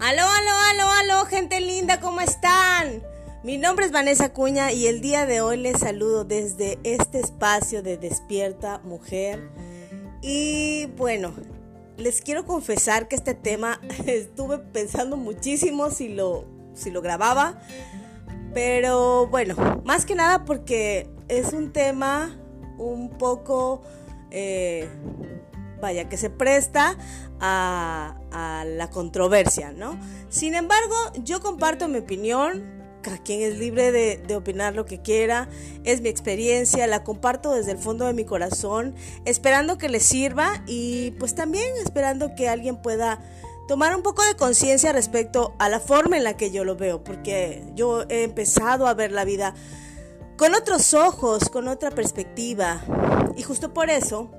Aló, aló, aló, aló, gente linda, ¿cómo están? Mi nombre es Vanessa Cuña y el día de hoy les saludo desde este espacio de Despierta Mujer. Y bueno, les quiero confesar que este tema estuve pensando muchísimo si lo, si lo grababa, pero bueno, más que nada porque es un tema un poco... Eh, vaya, que se presta a, la controversia, ¿no? Sin embargo, yo comparto mi opinión, cada quien es libre de, de, opinar lo que quiera, es mi experiencia, la comparto desde el fondo de mi corazón, esperando que les sirva y pues también esperando que alguien pueda tomar un poco de conciencia respecto a la forma en la que yo lo veo, porque yo he empezado a ver la vida con otros ojos, con otra perspectiva y justo por eso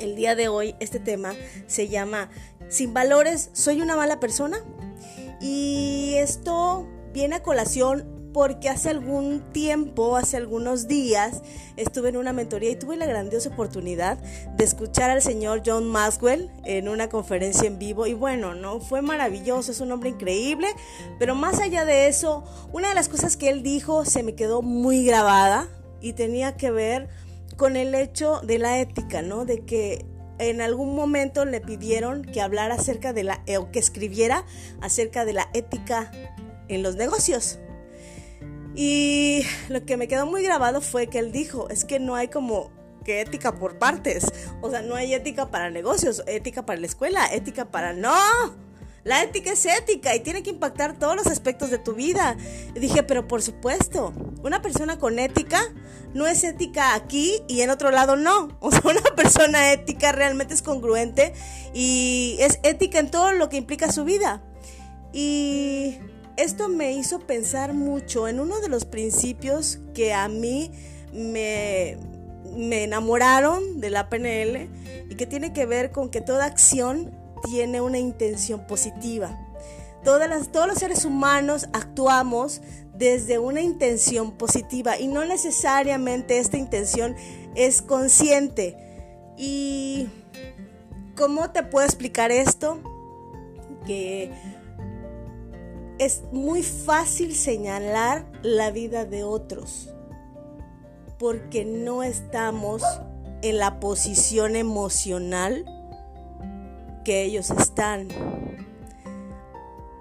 el día de hoy este tema se llama Sin valores, ¿soy una mala persona? Y esto viene a colación porque hace algún tiempo, hace algunos días, estuve en una mentoría y tuve la grandiosa oportunidad de escuchar al señor John Maxwell en una conferencia en vivo. Y bueno, no fue maravilloso, es un hombre increíble, pero más allá de eso, una de las cosas que él dijo se me quedó muy grabada y tenía que ver con el hecho de la ética, ¿no? De que en algún momento le pidieron que hablara acerca de la, eh, o que escribiera acerca de la ética en los negocios. Y lo que me quedó muy grabado fue que él dijo, es que no hay como que ética por partes. O sea, no hay ética para negocios, ética para la escuela, ética para... No, la ética es ética y tiene que impactar todos los aspectos de tu vida. Dije, pero por supuesto, una persona con ética no es ética aquí y en otro lado no. O sea, una persona ética realmente es congruente y es ética en todo lo que implica su vida. Y esto me hizo pensar mucho en uno de los principios que a mí me, me enamoraron de la PNL y que tiene que ver con que toda acción tiene una intención positiva. Todas las, todos los seres humanos actuamos desde una intención positiva y no necesariamente esta intención es consciente. ¿Y cómo te puedo explicar esto? Que es muy fácil señalar la vida de otros porque no estamos en la posición emocional que ellos están.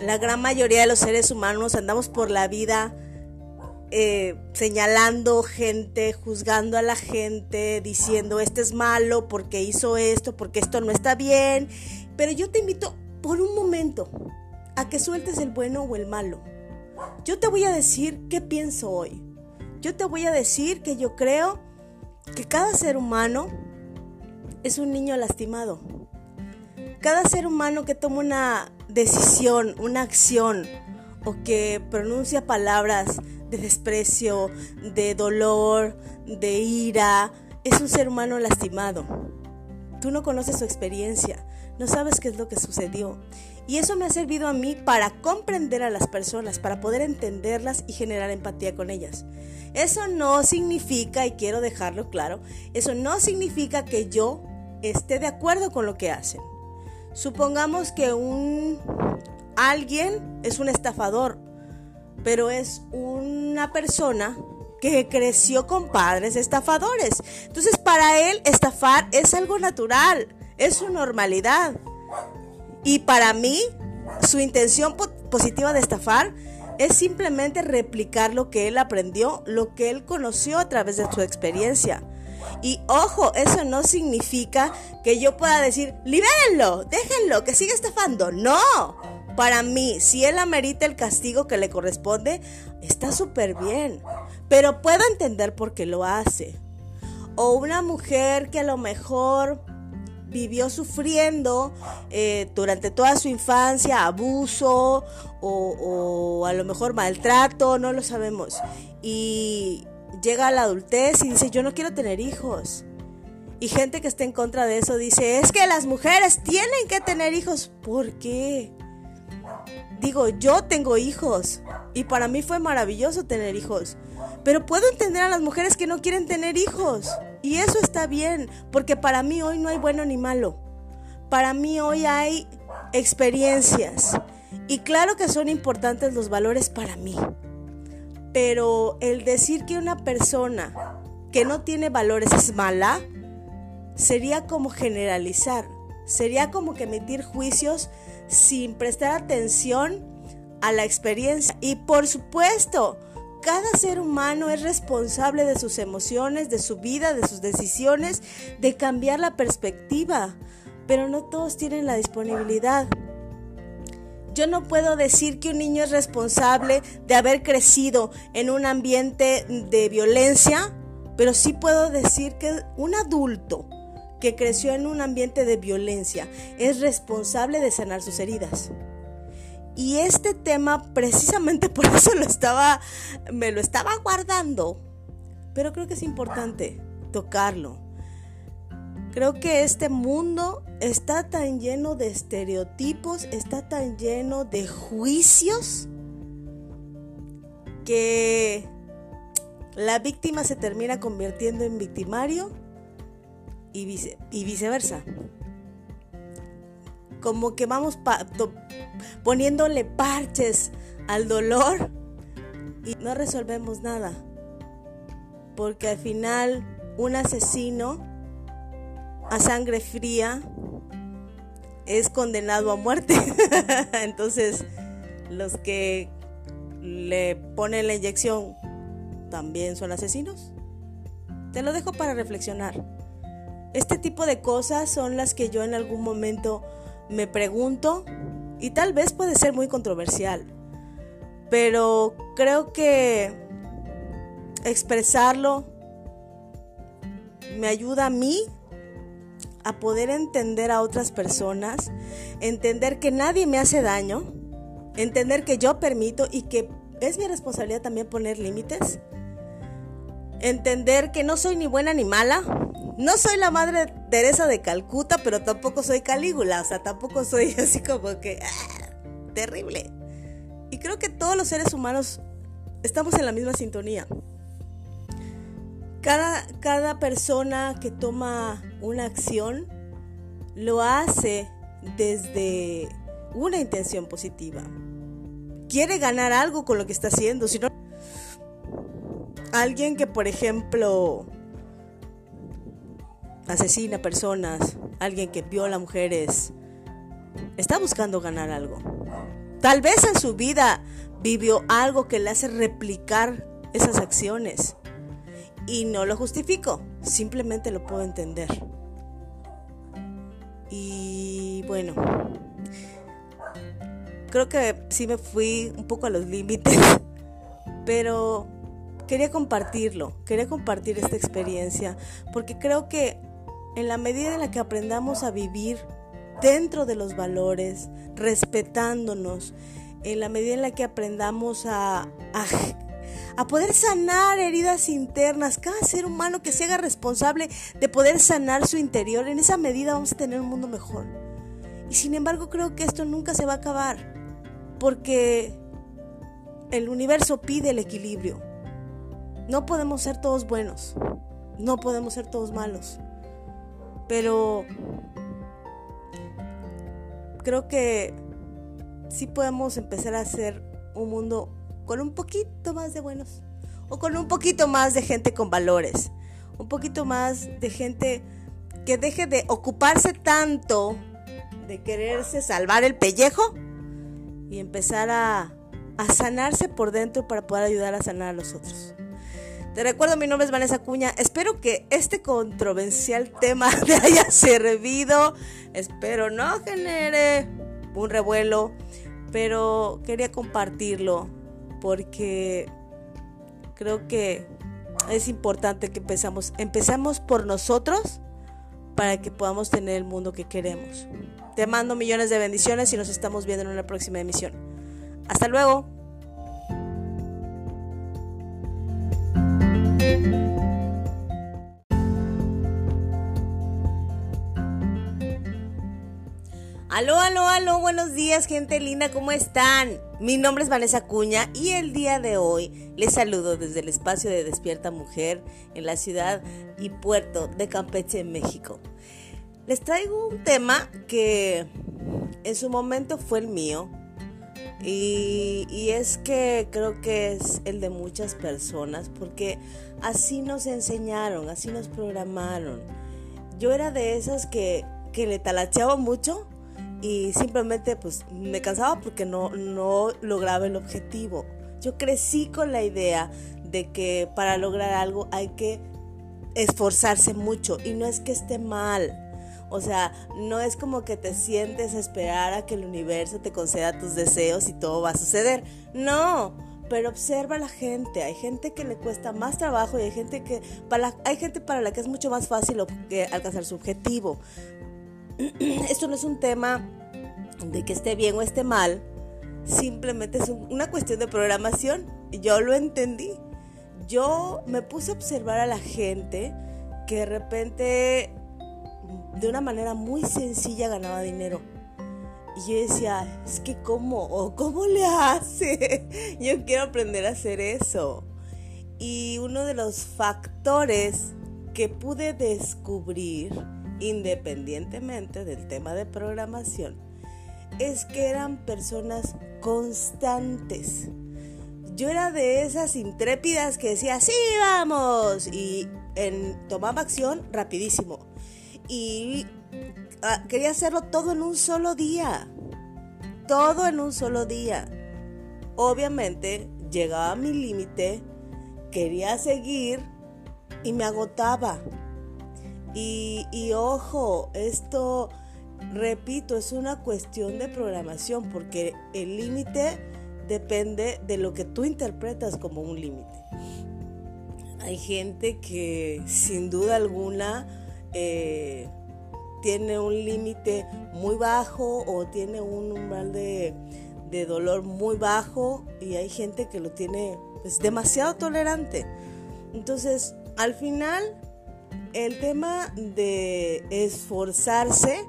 La gran mayoría de los seres humanos andamos por la vida eh, señalando gente, juzgando a la gente, diciendo este es malo porque hizo esto, porque esto no está bien. Pero yo te invito por un momento a que sueltes el bueno o el malo. Yo te voy a decir qué pienso hoy. Yo te voy a decir que yo creo que cada ser humano es un niño lastimado cada ser humano que toma una decisión, una acción o que pronuncia palabras de desprecio, de dolor, de ira, es un ser humano lastimado. Tú no conoces su experiencia, no sabes qué es lo que sucedió. Y eso me ha servido a mí para comprender a las personas, para poder entenderlas y generar empatía con ellas. Eso no significa, y quiero dejarlo claro, eso no significa que yo esté de acuerdo con lo que hacen. Supongamos que un alguien es un estafador, pero es una persona que creció con padres estafadores. Entonces, para él estafar es algo natural, es su normalidad. Y para mí, su intención positiva de estafar es simplemente replicar lo que él aprendió, lo que él conoció a través de su experiencia. Y ojo, eso no significa que yo pueda decir, libérenlo, déjenlo, que siga estafando. No, para mí, si él amerita el castigo que le corresponde, está súper bien. Pero puedo entender por qué lo hace. O una mujer que a lo mejor vivió sufriendo eh, durante toda su infancia abuso o, o, a lo mejor maltrato, no lo sabemos. Y llega a la adultez y dice, yo no quiero tener hijos. Y gente que está en contra de eso dice, es que las mujeres tienen que tener hijos. ¿Por qué? Digo, yo tengo hijos y para mí fue maravilloso tener hijos. Pero puedo entender a las mujeres que no quieren tener hijos. Y eso está bien, porque para mí hoy no hay bueno ni malo. Para mí hoy hay experiencias. Y claro que son importantes los valores para mí. Pero el decir que una persona que no tiene valores es mala, sería como generalizar, sería como que emitir juicios sin prestar atención a la experiencia. Y por supuesto, cada ser humano es responsable de sus emociones, de su vida, de sus decisiones, de cambiar la perspectiva, pero no todos tienen la disponibilidad. Yo no puedo decir que un niño es responsable de haber crecido en un ambiente de violencia, pero sí puedo decir que un adulto que creció en un ambiente de violencia es responsable de sanar sus heridas. Y este tema precisamente por eso me lo estaba guardando, pero creo que es importante tocarlo. Creo que este mundo está tan lleno de estereotipos, está tan lleno de juicios que la víctima se termina convirtiendo en victimario y, viceversa. Como que vamos poniéndole parches al dolor y no resolvemos nada. Porque al final un asesino a sangre fría es condenado a muerte. Entonces, los que le ponen la inyección también son asesinos. Te lo dejo para reflexionar. Este tipo de cosas son las que yo en algún momento me pregunto y tal vez puede ser muy controversial, pero creo que expresarlo me ayuda a mí a poder entender a otras personas, entender que nadie me hace daño, entender que yo permito y que es mi responsabilidad también poner límites, entender que no soy ni buena ni mala, no soy la madre Teresa de Calcuta, pero tampoco soy Calígula, o sea, tampoco soy así como que ah, terrible. Y creo que todos los seres humanos estamos en la misma sintonía. Cada, cada persona que toma una acción lo hace desde una intención positiva. Quiere ganar algo con lo que está haciendo. Si no, alguien que, por ejemplo, asesina personas, alguien que viola mujeres, está buscando ganar algo. Tal vez en su vida vivió algo que le hace replicar esas acciones. Y no lo justifico, simplemente lo puedo entender. Y bueno, creo que sí me fui un poco a los límites, pero quería compartirlo, quería compartir esta experiencia, porque creo que en la medida en la que aprendamos a vivir dentro de los valores, respetándonos, en la medida en la que aprendamos a, a a poder sanar heridas internas. Cada ser humano que se haga responsable de poder sanar su interior, en esa medida vamos a tener un mundo mejor. Y sin embargo creo que esto nunca se va a acabar, porque el universo pide el equilibrio. No podemos ser todos buenos, no podemos ser todos malos, pero creo que sí podemos empezar a hacer un mundo con un poquito más de buenos o con un poquito más de gente con valores, un poquito más de gente que deje de ocuparse tanto de quererse salvar el pellejo y empezar a, a sanarse por dentro para poder ayudar a sanar a los otros. Te recuerdo, mi nombre es Vanessa Cuña. Espero que este controversial tema te haya servido. Espero no genere un revuelo, pero quería compartirlo porque creo que es importante que empezamos, empezamos por nosotros para que podamos tener el mundo que queremos. Te mando millones de bendiciones y nos estamos viendo en una próxima emisión. Hasta luego. Aló, aló, aló, buenos días gente linda, ¿cómo están? Mi nombre es Vanessa Cuña y el día de hoy les saludo desde el espacio de Despierta Mujer en la ciudad y puerto de Campeche, México. Les traigo un tema que en su momento fue el mío, Y, es que creo que es el de muchas personas, porque así nos enseñaron, así nos programaron. Yo era de esas que, que le talacheaba mucho y simplemente pues me cansaba porque no, no lograba el objetivo. Yo crecí con la idea de que para lograr algo hay que esforzarse mucho y no es que esté mal o sea, no es como que te sientes a esperar a que el universo te conceda tus deseos y todo va a suceder. No, pero observa a la gente. Hay gente que le cuesta más trabajo y hay gente que para hay gente para la que es mucho más fácil alcanzar su objetivo. Esto no es un tema de que esté bien o esté mal, simplemente es una cuestión de programación. Yo lo entendí. Yo me puse a observar a la gente que de repente de una manera muy sencilla ganaba dinero. Y yo decía, es que cómo, o cómo le hace. Yo quiero aprender a hacer eso. Y uno de los factores que pude descubrir, independientemente del tema de programación, es que eran personas constantes. Yo era de esas intrépidas que decía, sí, vamos, y tomaba acción rapidísimo y ah, quería hacerlo todo en un solo día. Todo en un solo día. Obviamente llegaba a mi límite, quería seguir y me agotaba. Y, ojo, esto, repito, es una cuestión de programación porque el límite depende de lo que tú interpretas como un límite. Hay gente que sin duda alguna eh, tiene un límite muy bajo o tiene un umbral de, dolor muy bajo y hay gente que lo tiene pues, demasiado tolerante. Entonces, al final, el tema de esforzarse,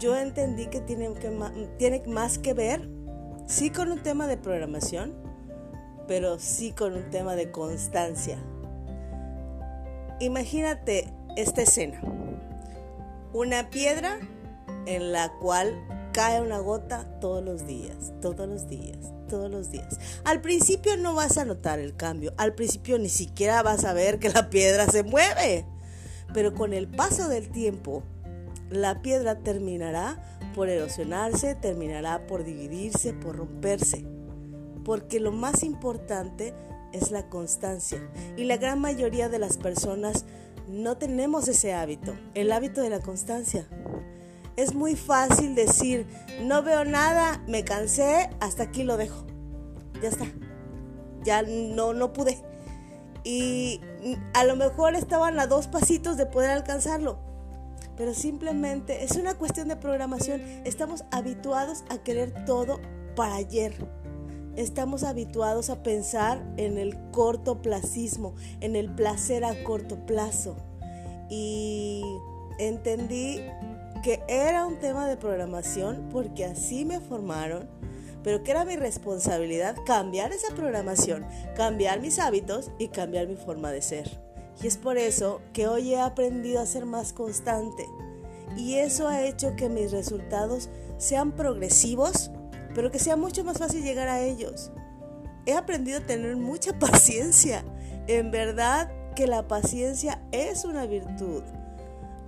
yo entendí que tiene, que tiene más que ver, sí con un tema de programación, pero sí con un tema de constancia. Imagínate, esta escena. Una piedra en la cual cae una gota todos los días, todos los días, todos los días. Al principio no vas a notar el cambio, al principio ni siquiera vas a ver que la piedra se mueve, pero con el paso del tiempo, la piedra terminará por erosionarse, terminará por dividirse, por romperse, porque lo más importante es la constancia y la gran mayoría de las personas no tenemos ese hábito, el hábito de la constancia. Es muy fácil decir, no veo nada, me cansé, hasta aquí lo dejo. Ya está. Ya no, no pude. Y a lo mejor estaban a dos pasitos de poder alcanzarlo. Pero simplemente es una cuestión de programación. Estamos habituados a querer todo para ayer estamos habituados a pensar en el cortoplacismo, en el placer a corto plazo. Y entendí que era un tema de programación porque así me formaron, pero que era mi responsabilidad cambiar esa programación, cambiar mis hábitos y cambiar mi forma de ser. Y es por eso que hoy he aprendido a ser más constante. Y eso ha hecho que mis resultados sean progresivos pero que sea mucho más fácil llegar a ellos. He aprendido a tener mucha paciencia. En verdad que la paciencia es una virtud.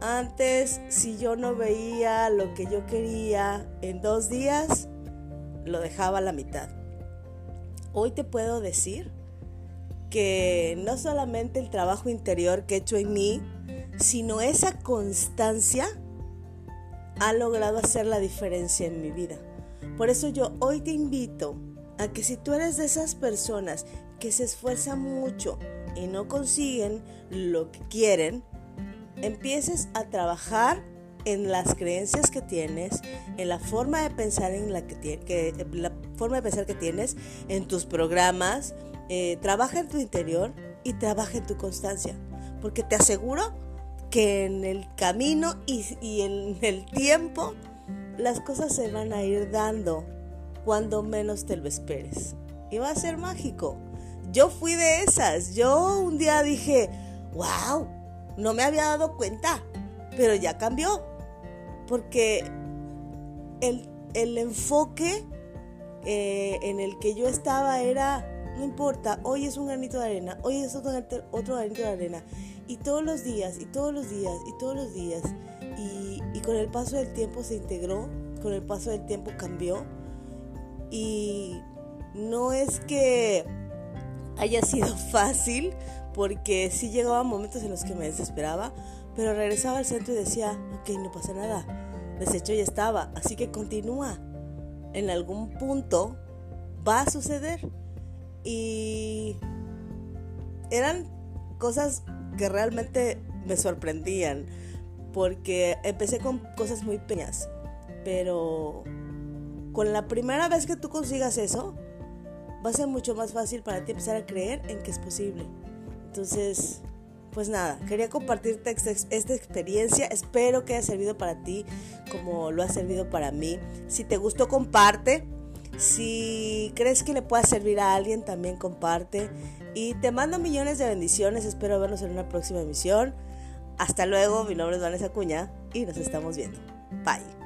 Antes, si yo no veía lo que yo quería en dos días, lo dejaba a la mitad. Hoy te puedo decir que no solamente el trabajo interior que he hecho en mí, sino esa constancia ha logrado hacer la diferencia en mi vida. Por eso yo hoy te invito a que si tú eres de esas personas que se esfuerzan mucho y no consiguen lo que quieren, empieces a trabajar en las creencias que tienes, en la forma de pensar en la que, la forma de pensar que tienes, en tus programas, eh, trabaja en tu interior y trabaja en tu constancia, porque te aseguro que en el camino y, y en el tiempo las cosas se van a ir dando cuando menos te lo esperes. Y va a ser mágico. Yo fui de esas. Yo un día dije, wow, no me había dado cuenta, pero ya cambió. Porque el, el enfoque eh, en el que yo estaba era, no importa, hoy es un granito de arena, hoy es otro, otro granito de arena. Y todos los días, y todos los días, y todos los días. Y, y con el paso del tiempo se integró, con el paso del tiempo cambió. Y no es que haya sido fácil, porque sí llegaban momentos en los que me desesperaba, pero regresaba al centro y decía, ok, no pasa nada, deshecho ya estaba, así que continúa. En algún punto va a suceder. Y eran cosas que realmente me sorprendían, porque empecé con cosas muy pequeñas, pero con la primera vez que tú consigas eso, va a ser mucho más fácil para ti empezar a creer en que es posible. Entonces, pues nada, quería compartirte esta experiencia. Espero que haya servido para ti como lo ha servido para mí. Si te gustó, comparte. Si crees que le pueda servir a alguien, también comparte. Y te mando millones de bendiciones. Espero verlos en una próxima emisión. Hasta luego, mi nombre es Vanessa Cuña y nos estamos viendo. Bye.